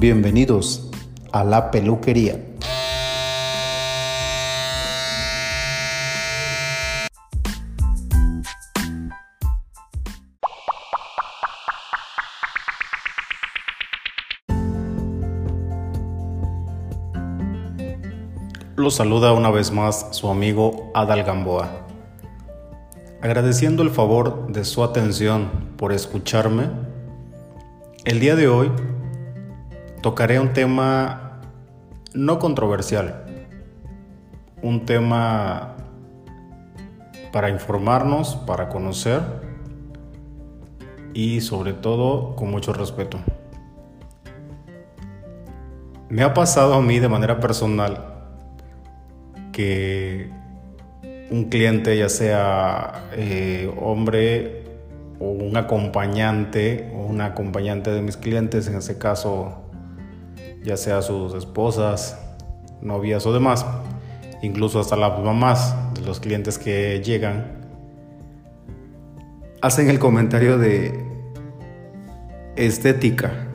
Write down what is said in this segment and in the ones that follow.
Bienvenidos a la peluquería. Los saluda una vez más su amigo Adal Gamboa. Agradeciendo el favor de su atención por escucharme, el día de hoy tocaré un tema no controversial, un tema para informarnos, para conocer y sobre todo con mucho respeto. Me ha pasado a mí de manera personal que un cliente, ya sea eh, hombre o un acompañante o una acompañante de mis clientes, en ese caso, ya sea sus esposas, novias o demás, incluso hasta las mamás de los clientes que llegan, hacen el comentario de estética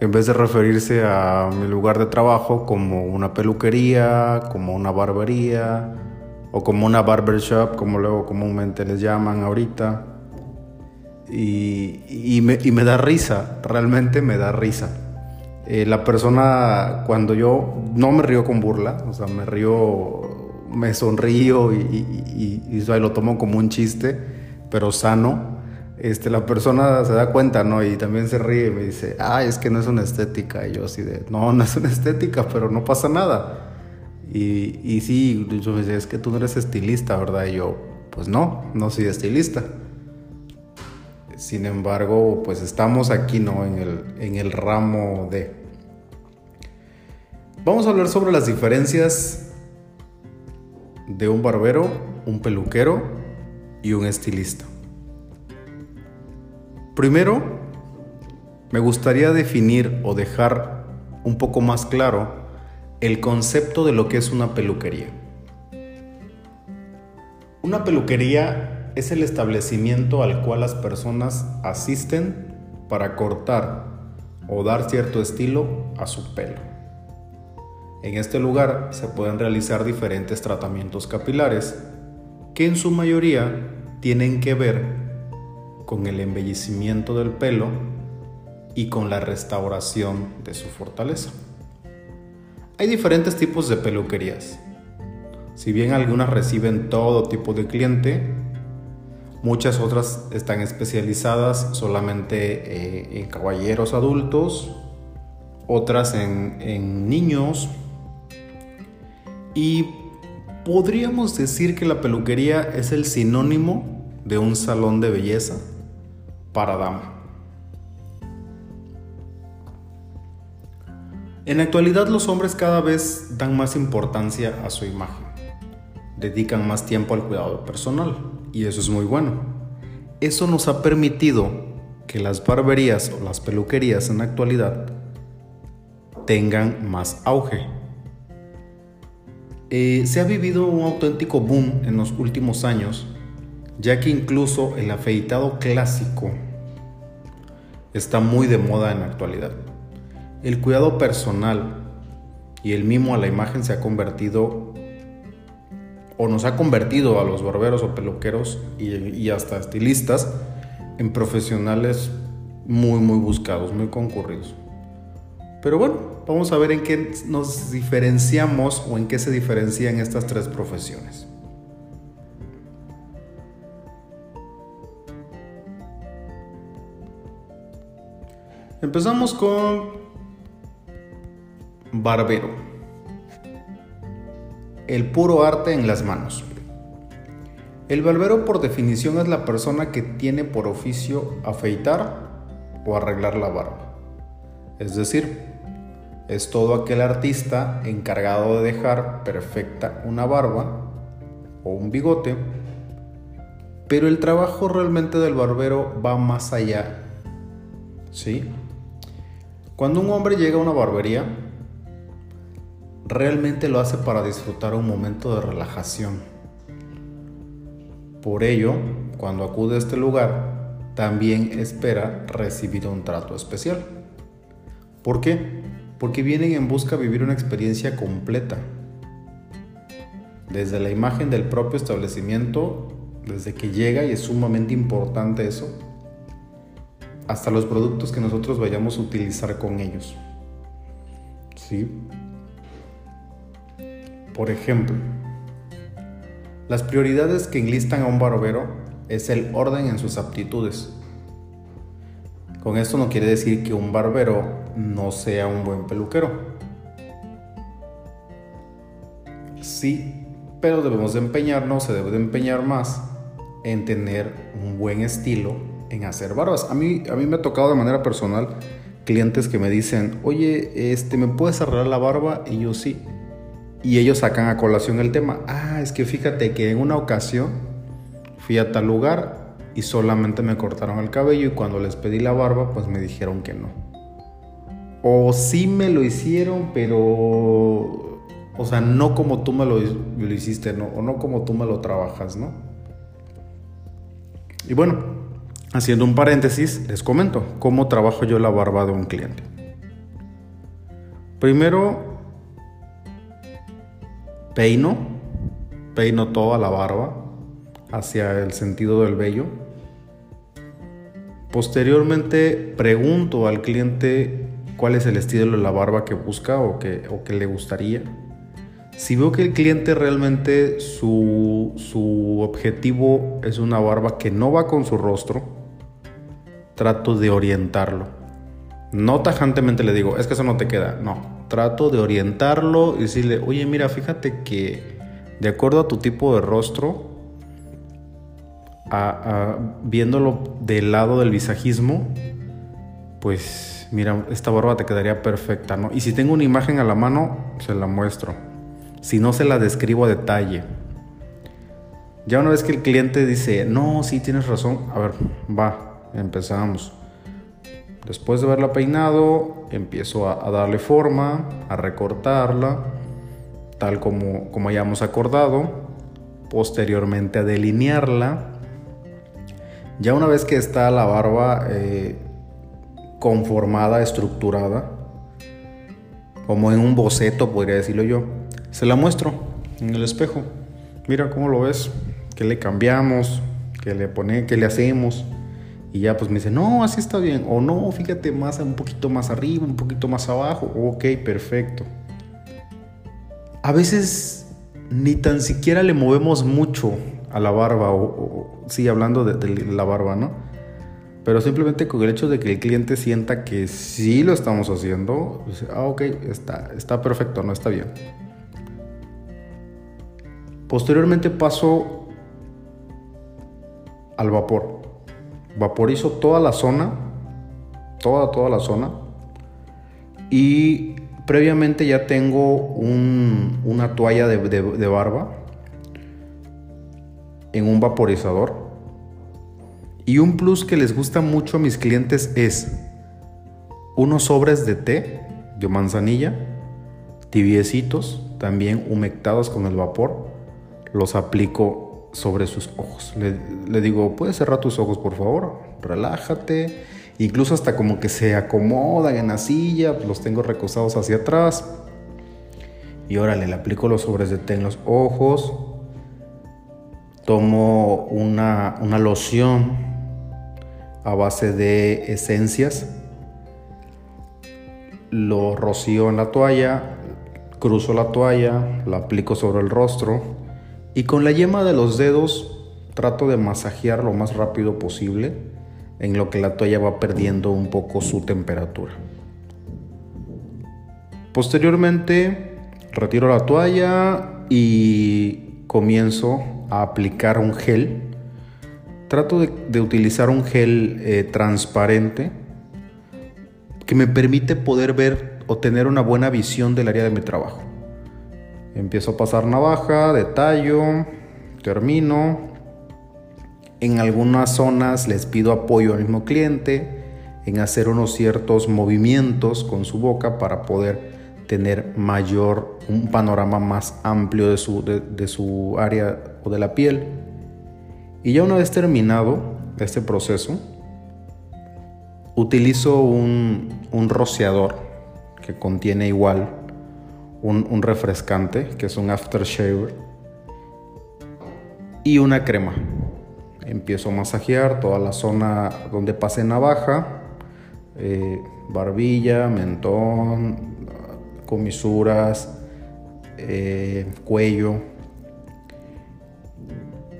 en vez de referirse a mi lugar de trabajo como una peluquería, como una barbería o como una barbershop, como luego comúnmente les llaman ahorita. Y, me, da risa, realmente me da risa. Eh, la persona, cuando yo no me río con burla, o sea, me río, me sonrío y, y lo tomo como un chiste, pero sano este, la persona se da cuenta, ¿no? Y también se ríe y me dice, ah, es que no es una estética. Y yo así de, no, no es una estética, pero no pasa nada. Y, y sí, yo me decía, es que tú no eres estilista, ¿verdad? Y yo, pues no, no soy estilista. Sin embargo, pues estamos aquí, ¿no? En el, en el ramo de... Vamos a hablar sobre las diferencias de un barbero, un peluquero y un estilista. Primero, me gustaría definir o dejar un poco más claro el concepto de lo que es una peluquería. Una peluquería es el establecimiento al cual las personas asisten para cortar o dar cierto estilo a su pelo. En este lugar se pueden realizar diferentes tratamientos capilares que en su mayoría tienen que ver con el embellecimiento del pelo y con la restauración de su fortaleza. Hay diferentes tipos de peluquerías. Si bien algunas reciben todo tipo de cliente, muchas otras están especializadas solamente eh, en caballeros adultos, otras en, en niños. Y podríamos decir que la peluquería es el sinónimo de un salón de belleza para dama. En la actualidad los hombres cada vez dan más importancia a su imagen, dedican más tiempo al cuidado personal y eso es muy bueno. Eso nos ha permitido que las barberías o las peluquerías en la actualidad tengan más auge. Eh, se ha vivido un auténtico boom en los últimos años ya que incluso el afeitado clásico está muy de moda en la actualidad. El cuidado personal y el mimo a la imagen se ha convertido o nos ha convertido a los barberos o peluqueros y, hasta estilistas en profesionales muy muy buscados, muy concurridos. Pero bueno, vamos a ver en qué nos diferenciamos o en qué se diferencian estas tres profesiones. Empezamos con barbero. El puro arte en las manos. El barbero por definición es la persona que tiene por oficio afeitar o arreglar la barba. Es decir, es todo aquel artista encargado de dejar perfecta una barba o un bigote, pero el trabajo realmente del barbero va más allá. ¿Sí? Cuando un hombre llega a una barbería, realmente lo hace para disfrutar un momento de relajación. Por ello, cuando acude a este lugar, también espera recibir un trato especial. ¿Por qué? Porque vienen en busca de vivir una experiencia completa. Desde la imagen del propio establecimiento, desde que llega y es sumamente importante eso, hasta los productos que nosotros vayamos a utilizar con ellos. ¿Sí? Por ejemplo, las prioridades que enlistan a un barbero es el orden en sus aptitudes. Con esto no quiere decir que un barbero no sea un buen peluquero. Sí, pero debemos de empeñarnos, se debe de empeñar más en tener un buen estilo en hacer barbas. A mí, a mí me ha tocado de manera personal clientes que me dicen, oye, este, ¿me puedes arreglar la barba? Y yo sí. Y ellos sacan a colación el tema. Ah, es que fíjate que en una ocasión fui a tal lugar y solamente me cortaron el cabello y cuando les pedí la barba, pues me dijeron que no. O sí me lo hicieron, pero... O sea, no como tú me lo, lo hiciste, ¿no? O no como tú me lo trabajas, ¿no? Y bueno, haciendo un paréntesis, les comento cómo trabajo yo la barba de un cliente. Primero, peino, peino toda la barba hacia el sentido del vello. Posteriormente pregunto al cliente cuál es el estilo de la barba que busca o que, o que le gustaría. Si veo que el cliente realmente su, su objetivo es una barba que no va con su rostro, trato de orientarlo. No tajantemente le digo, es que eso no te queda. No, trato de orientarlo y decirle, oye, mira, fíjate que de acuerdo a tu tipo de rostro, viéndolo del lado del visajismo, pues mira, esta barba te quedaría perfecta, ¿no? Y si tengo una imagen a la mano, se la muestro. Si no, se la describo a detalle. Ya una vez que el cliente dice, no, sí tienes razón, a ver, va, empezamos. Después de haberla peinado, empiezo a, darle forma, a recortarla, tal como, como hayamos acordado. Posteriormente a delinearla. Ya una vez que está la barba eh, conformada, estructurada, como en un boceto, podría decirlo yo, se la muestro en el espejo. Mira cómo lo ves, qué le cambiamos, qué le pone, qué le hacemos. Y ya pues me dice, no, así está bien. O no, fíjate más, un poquito más arriba, un poquito más abajo. Ok, perfecto. A veces ni tan siquiera le movemos mucho a la barba. O, sí, hablando de, la barba, ¿no? Pero simplemente con el hecho de que el cliente sienta que sí lo estamos haciendo, pues, ah, ok, está, está perfecto, no está bien. Posteriormente paso al vapor vaporizo toda la zona, toda, toda la zona. Y previamente ya tengo una toalla de, barba en un vaporizador. Y un plus que les gusta mucho a mis clientes es unos sobres de té de manzanilla, tibiecitos, también humectados con el vapor. Los aplico sobre sus ojos. Le, digo, ¿puedes cerrar tus ojos, por favor? Relájate. Incluso hasta como que se acomodan en la silla, los tengo recostados hacia atrás. Y órale, le aplico los sobres de té en los ojos. Tomo una, una loción a base de esencias. Lo rocío en la toalla, cruzo la toalla, la aplico sobre el rostro y con la yema de los dedos trato de masajear lo más rápido posible en lo que la toalla va perdiendo un poco su temperatura. Posteriormente retiro la toalla y comienzo a aplicar un gel. Trato de, utilizar un gel eh, transparente que me permite poder ver o tener una buena visión del área de mi trabajo. Empiezo a pasar navaja, detallo, termino. En algunas zonas les pido apoyo al mismo cliente en hacer unos ciertos movimientos con su boca para poder tener mayor, un panorama más amplio de su, de, su área o de la piel. Y ya una vez terminado este proceso, utilizo un, un rociador que contiene igual un, refrescante, que es un aftershave, y una crema. Empiezo a masajear toda la zona donde pase navaja, eh, barbilla, mentón, comisuras, eh, cuello.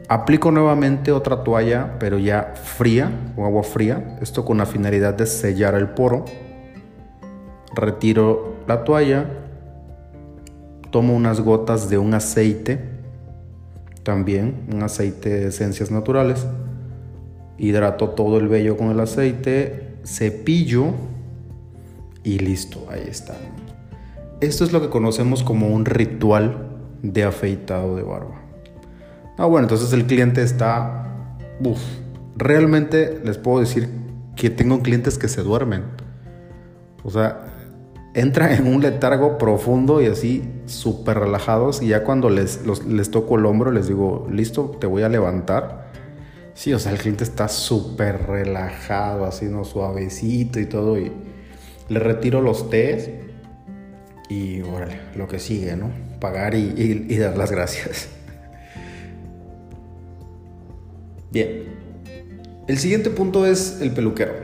Aplico nuevamente otra toalla, pero ya fría, o agua fría, esto con la finalidad de sellar el poro. Retiro la toalla, tomo unas gotas de un aceite también un aceite de esencias naturales. Hidrato todo el vello con el aceite, cepillo y listo, ahí está. Esto es lo que conocemos como un ritual de afeitado de barba. Ah, bueno, entonces el cliente está... Uf, realmente les puedo decir que tengo clientes que se duermen. O sea, entra en un letargo profundo y así súper relajados y ya cuando les, les toco el hombro les digo, listo, te voy a levantar. Sí, o sea, el cliente está súper relajado, así, ¿no? Suavecito y todo y le retiro los tés y órale, lo que sigue, ¿no? Pagar y, y dar las gracias. Bien, el siguiente punto es el peluquero.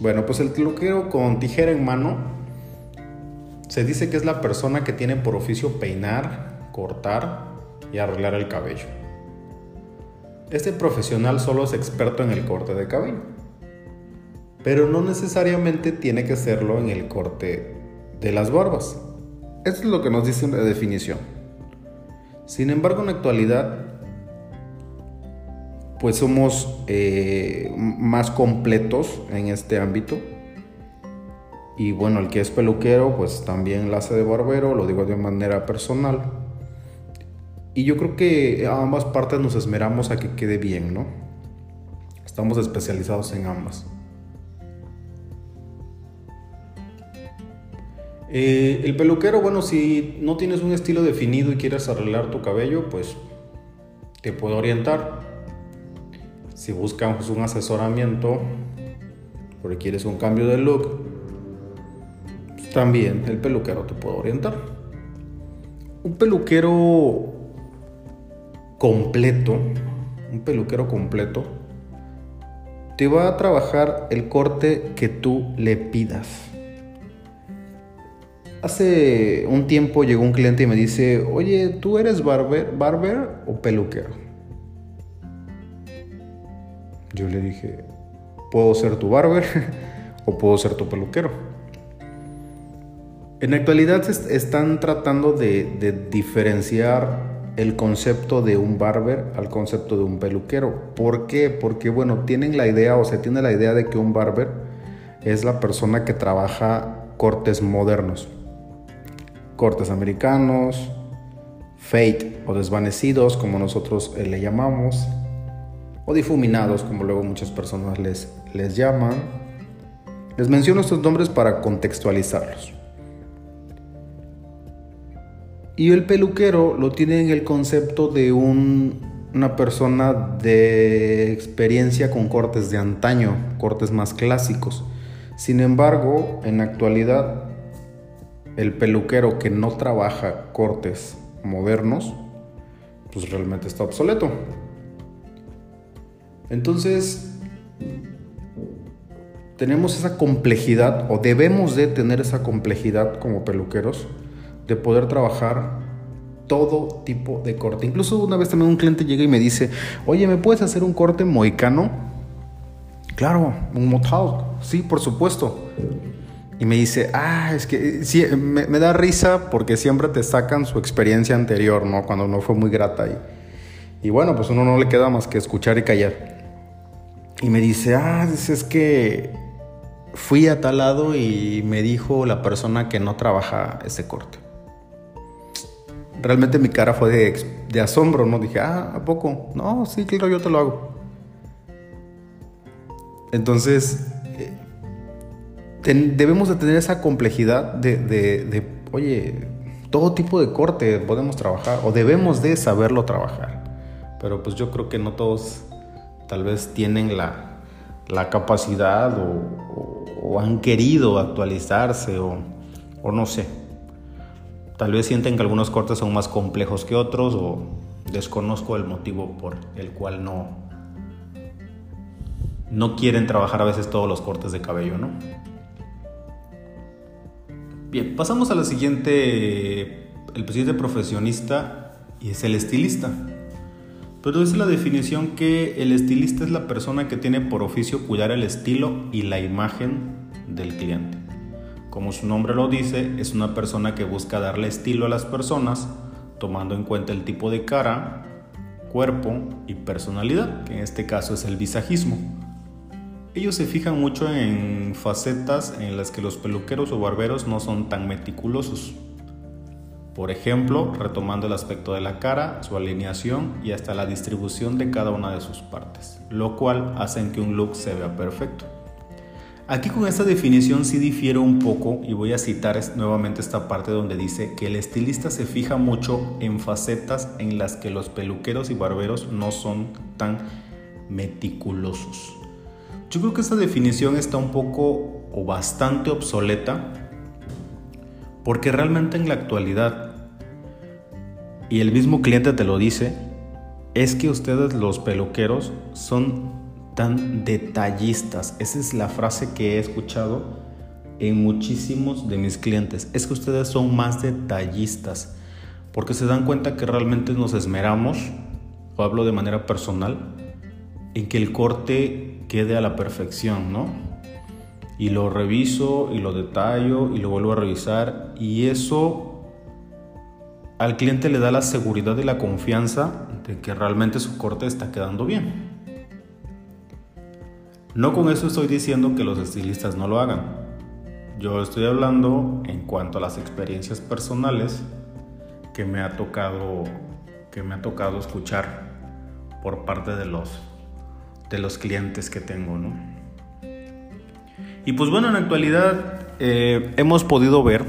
Bueno, pues el peluquero con tijera en mano se dice que es la persona que tiene por oficio peinar, cortar y arreglar el cabello. Este profesional solo es experto en el corte de cabello, pero no necesariamente tiene que serlo en el corte de las barbas. Esto es lo que nos dice la definición. Sin embargo, en la actualidad, pues somos eh, más completos en este ámbito y bueno, el que es peluquero, pues también la hace de barbero, lo digo de manera personal. Y yo creo que a ambas partes nos esmeramos a que quede bien, ¿no? Estamos especializados en ambas. Eh, el peluquero, bueno, si no tienes un estilo definido y quieres arreglar tu cabello, pues te puedo orientar. Si buscas un asesoramiento porque quieres un cambio de look, también el peluquero te puede orientar. Un peluquero completo, un peluquero completo, te va a trabajar el corte que tú le pidas. Hace un tiempo llegó un cliente y me dice, oye, ¿tú eres barber, barber o peluquero? Yo le dije, puedo ser tu barber o puedo ser tu peluquero. En la actualidad están tratando de, diferenciar el concepto de un barber al concepto de un peluquero. ¿Por qué? Porque bueno, tienen la idea o se tiene la idea de que un barber es la persona que trabaja cortes modernos. Cortes americanos, fade o desvanecidos como nosotros eh, le llamamos, o difuminados como luego muchas personas les, les llaman. Les menciono estos nombres para contextualizarlos. Y el peluquero lo tiene en el concepto de una persona de experiencia con cortes de antaño, cortes más clásicos. Sin embargo, en la actualidad, el peluquero que no trabaja cortes modernos, pues realmente está obsoleto. Entonces, tenemos esa complejidad o debemos de tener esa complejidad como peluqueros de poder trabajar todo tipo de corte. Incluso una vez también un cliente llega y me dice, oye, ¿me puedes hacer un corte mohicano? Claro, un mohawk, sí, por supuesto. Y me dice, ah, es que sí, me, da risa porque siempre te sacan su experiencia anterior, ¿no? Cuando no fue muy grata. Y, y bueno, pues uno no le queda más que escuchar y callar. Y me dice, ah, es que fui a tal lado y me dijo la persona que no trabaja ese corte realmente mi cara fue de, asombro, ¿no? Dije, ah, ¿a poco? No, sí, claro, yo te lo hago. Entonces, eh, debemos de tener esa complejidad de, oye, todo tipo de corte podemos trabajar o debemos de saberlo trabajar. Pero pues yo creo que no todos tal vez tienen la, la capacidad o, han querido actualizarse o no sé. Tal vez sienten que algunos cortes son más complejos que otros o desconozco el motivo por el cual no no quieren trabajar a veces todos los cortes de cabello, ¿no? Bien, pasamos a la siguiente, el siguiente profesionista y es el estilista. Pero es la definición que el estilista es la persona que tiene por oficio cuidar el estilo y la imagen del cliente. Como su nombre lo dice, es una persona que busca darle estilo a las personas, tomando en cuenta el tipo de cara, cuerpo y personalidad, que en este caso es el visajismo. Ellos se fijan mucho en facetas en las que los peluqueros o barberos no son tan meticulosos. Por ejemplo, retomando el aspecto de la cara, su alineación y hasta la distribución de cada una de sus partes, lo cual hace que un look se vea perfecto. Aquí con esta definición sí difiero un poco y voy a citar nuevamente esta parte donde dice que el estilista se fija mucho en facetas en las que los peluqueros y barberos no son tan meticulosos. Yo creo que esta definición está un poco o bastante obsoleta porque realmente en la actualidad, y el mismo cliente te lo dice, es que ustedes los peluqueros son tan detallistas. Esa es la frase que he escuchado en muchísimos de mis clientes. Es que ustedes son más detallistas porque se dan cuenta que realmente nos esmeramos, o hablo de manera personal, en que el corte quede a la perfección, ¿no? Y lo reviso y lo detallo y lo vuelvo a revisar y eso al cliente le da la seguridad y la confianza de que realmente su corte está quedando bien. No con eso estoy diciendo que los estilistas no lo hagan. Yo estoy hablando en cuanto a las experiencias personales que me ha tocado que me ha tocado escuchar por parte de los de los clientes que tengo, ¿no? Y pues bueno, en la actualidad eh, hemos podido ver,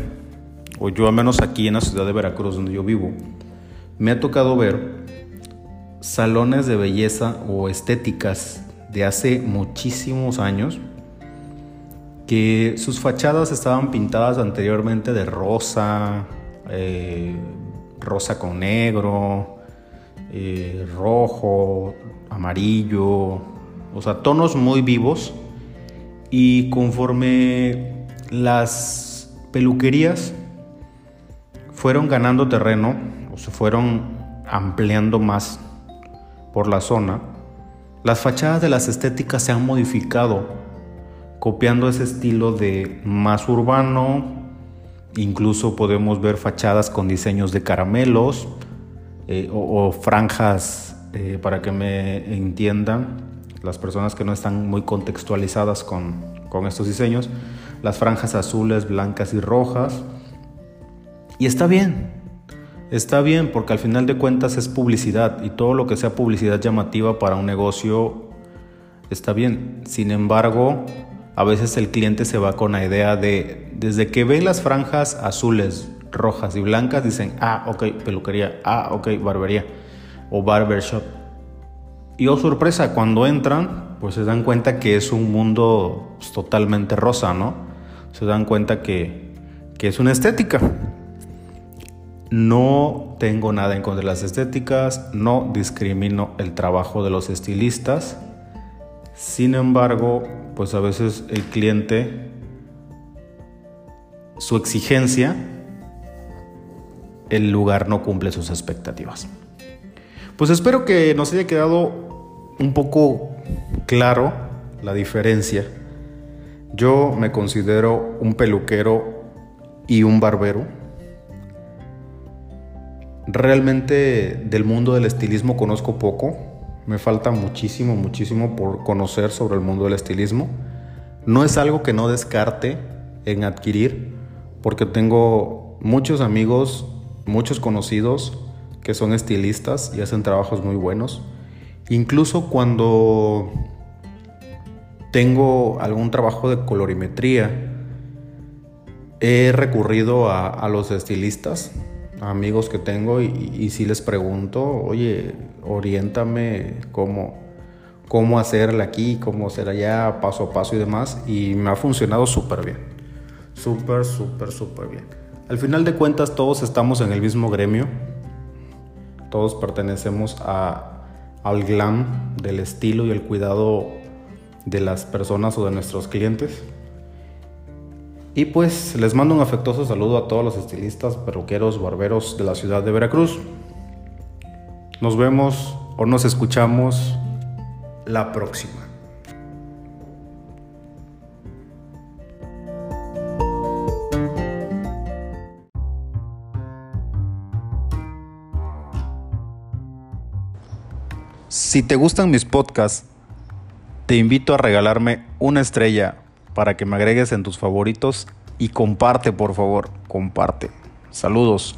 o yo al menos aquí en la ciudad de Veracruz donde yo vivo, me ha tocado ver salones de belleza o estéticas de hace muchísimos años que sus fachadas estaban pintadas anteriormente de rosa, eh, rosa con negro, eh, rojo, amarillo, o sea, tonos muy vivos. Y conforme las peluquerías fueron ganando terreno o se fueron ampliando más por la zona, las fachadas de las estéticas se han modificado, copiando ese estilo de más urbano, incluso podemos ver fachadas con diseños de caramelos eh, o, franjas, eh, para que me entiendan, las personas que no están muy contextualizadas con, con estos diseños, las franjas azules, blancas y rojas. Y está bien, está bien porque al final de cuentas es publicidad y todo lo que sea publicidad llamativa para un negocio está bien. Sin embargo, a veces el cliente se va con la idea de, desde que ve las franjas azules, rojas y blancas, dicen, ah, ok, peluquería, ah, ok, barbería o barbershop. Y oh sorpresa, cuando entran, pues se dan cuenta que es un mundo pues, totalmente rosa, ¿no? Se dan cuenta que, que es una estética. No tengo nada en contra de las estéticas, no discrimino el trabajo de los estilistas. Sin embargo, pues a veces el cliente, su exigencia, el lugar no cumple sus expectativas. Pues espero que nos haya quedado un poco claro la diferencia. Yo me considero un peluquero y un barbero. Realmente del mundo del estilismo conozco poco. Me falta muchísimo, muchísimo por conocer sobre el mundo del estilismo. No es algo que no descarte en adquirir porque tengo muchos amigos, muchos conocidos que son estilistas y hacen trabajos muy buenos. Incluso cuando tengo algún trabajo de colorimetría, he recurrido a, los estilistas, amigos que tengo, y, si les pregunto, oye, oriéntame cómo, cómo hacerla aquí, cómo hacer allá, paso a paso y demás, y me ha funcionado súper bien. Súper, súper, súper bien. Al final de cuentas todos estamos en el mismo gremio. Todos pertenecemos a, al glam del estilo y el cuidado de las personas o de nuestros clientes. Y pues les mando un afectuoso saludo a todos los estilistas, perruqueros, barberos de la ciudad de Veracruz. Nos vemos o nos escuchamos la próxima. Si te gustan mis podcasts, te invito a regalarme una estrella para que me agregues en tus favoritos y comparte, por favor, comparte. Saludos.